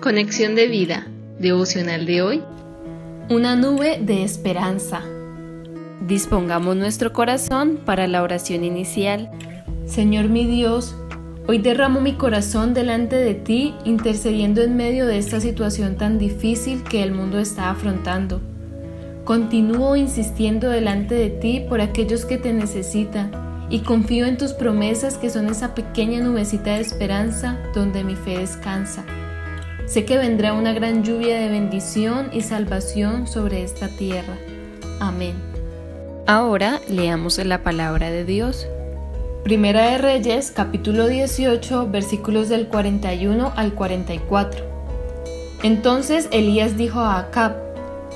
Conexión de vida, devocional de hoy. Una nube de esperanza. Dispongamos nuestro corazón para la oración inicial. Señor mi Dios, hoy derramo mi corazón delante de ti, intercediendo en medio de esta situación tan difícil que el mundo está afrontando. Continúo insistiendo delante de ti por aquellos que te necesitan y confío en tus promesas que son esa pequeña nubecita de esperanza donde mi fe descansa. Sé que vendrá una gran lluvia de bendición y salvación sobre esta tierra. Amén. Ahora leamos la palabra de Dios. Primera de Reyes, capítulo 18, versículos del 41 al 44. Entonces Elías dijo a Acab,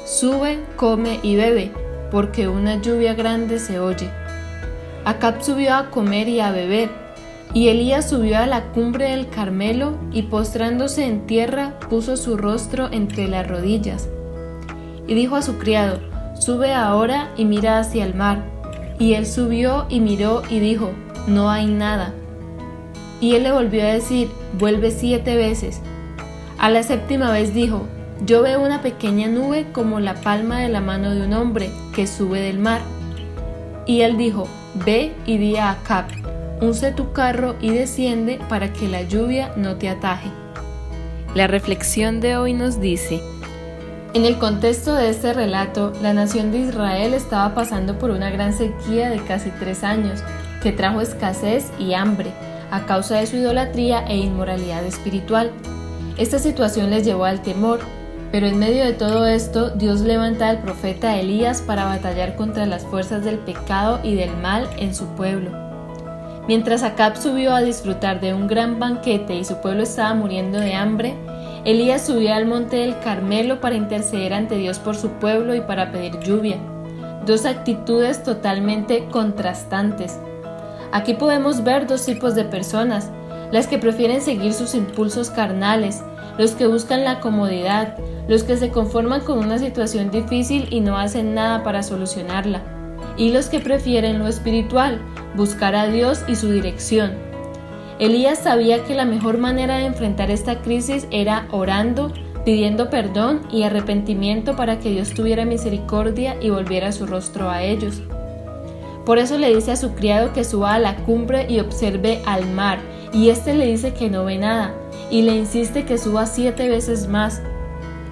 Sube, come y bebe, porque una lluvia grande se oye. Acab subió a comer y a beber, y Elías subió a la cumbre del Carmelo y postrándose en tierra puso su rostro entre las rodillas. Y dijo a su criado, Sube ahora y mira hacia el mar. Y él subió y miró y dijo, No hay nada. Y él le volvió a decir, Vuelve siete veces. A la séptima vez dijo, Yo veo una pequeña nube como la palma de la mano de un hombre que sube del mar. Y él dijo, Ve y di a Acab, unce tu carro y desciende para que la lluvia no te ataje. La reflexión de hoy nos dice, en el contexto de este relato, la nación de Israel estaba pasando por una gran sequía de casi tres años, que trajo escasez y hambre, a causa de su idolatría e inmoralidad espiritual. Esta situación les llevó al temor, pero en medio de todo esto, Dios levanta al profeta Elías para batallar contra las fuerzas del pecado y del mal en su pueblo. Mientras Acab subió a disfrutar de un gran banquete y su pueblo estaba muriendo de hambre, Elías subió al monte del Carmelo para interceder ante Dios por su pueblo y para pedir lluvia. Dos actitudes totalmente contrastantes. Aquí podemos ver dos tipos de personas, las que prefieren seguir sus impulsos carnales, los que buscan la comodidad, los que se conforman con una situación difícil y no hacen nada para solucionarla, y los que prefieren lo espiritual, buscar a Dios y su dirección. Elías sabía que la mejor manera de enfrentar esta crisis era orando, pidiendo perdón y arrepentimiento para que Dios tuviera misericordia y volviera su rostro a ellos. Por eso le dice a su criado que suba a la cumbre y observe al mar, y éste le dice que no ve nada, y le insiste que suba siete veces más.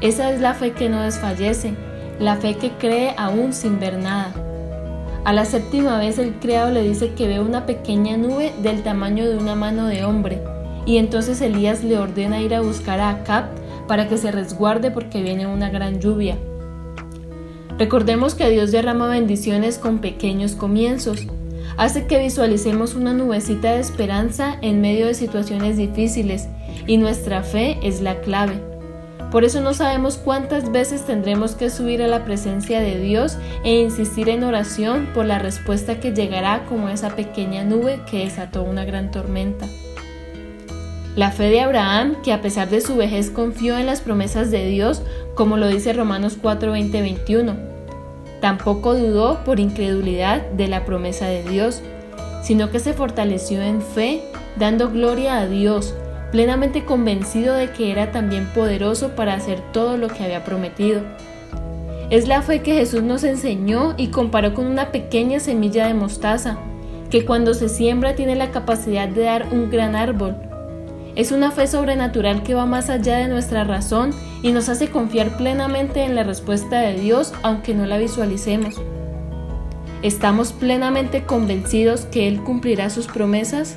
Esa es la fe que no desfallece, la fe que cree aún sin ver nada. A la séptima vez el criado le dice que ve una pequeña nube del tamaño de una mano de hombre, y entonces Elías le ordena ir a buscar a Acab para que se resguarde porque viene una gran lluvia. Recordemos que Dios derrama bendiciones con pequeños comienzos hace que visualicemos una nubecita de esperanza en medio de situaciones difíciles y nuestra fe es la clave. Por eso no sabemos cuántas veces tendremos que subir a la presencia de Dios e insistir en oración por la respuesta que llegará como esa pequeña nube que desató una gran tormenta. La fe de Abraham, que a pesar de su vejez confió en las promesas de Dios, como lo dice Romanos 4, 21 Tampoco dudó por incredulidad de la promesa de Dios, sino que se fortaleció en fe, dando gloria a Dios, plenamente convencido de que era también poderoso para hacer todo lo que había prometido. Es la fe que Jesús nos enseñó y comparó con una pequeña semilla de mostaza, que cuando se siembra tiene la capacidad de dar un gran árbol. Es una fe sobrenatural que va más allá de nuestra razón y nos hace confiar plenamente en la respuesta de Dios aunque no la visualicemos. ¿Estamos plenamente convencidos que Él cumplirá sus promesas?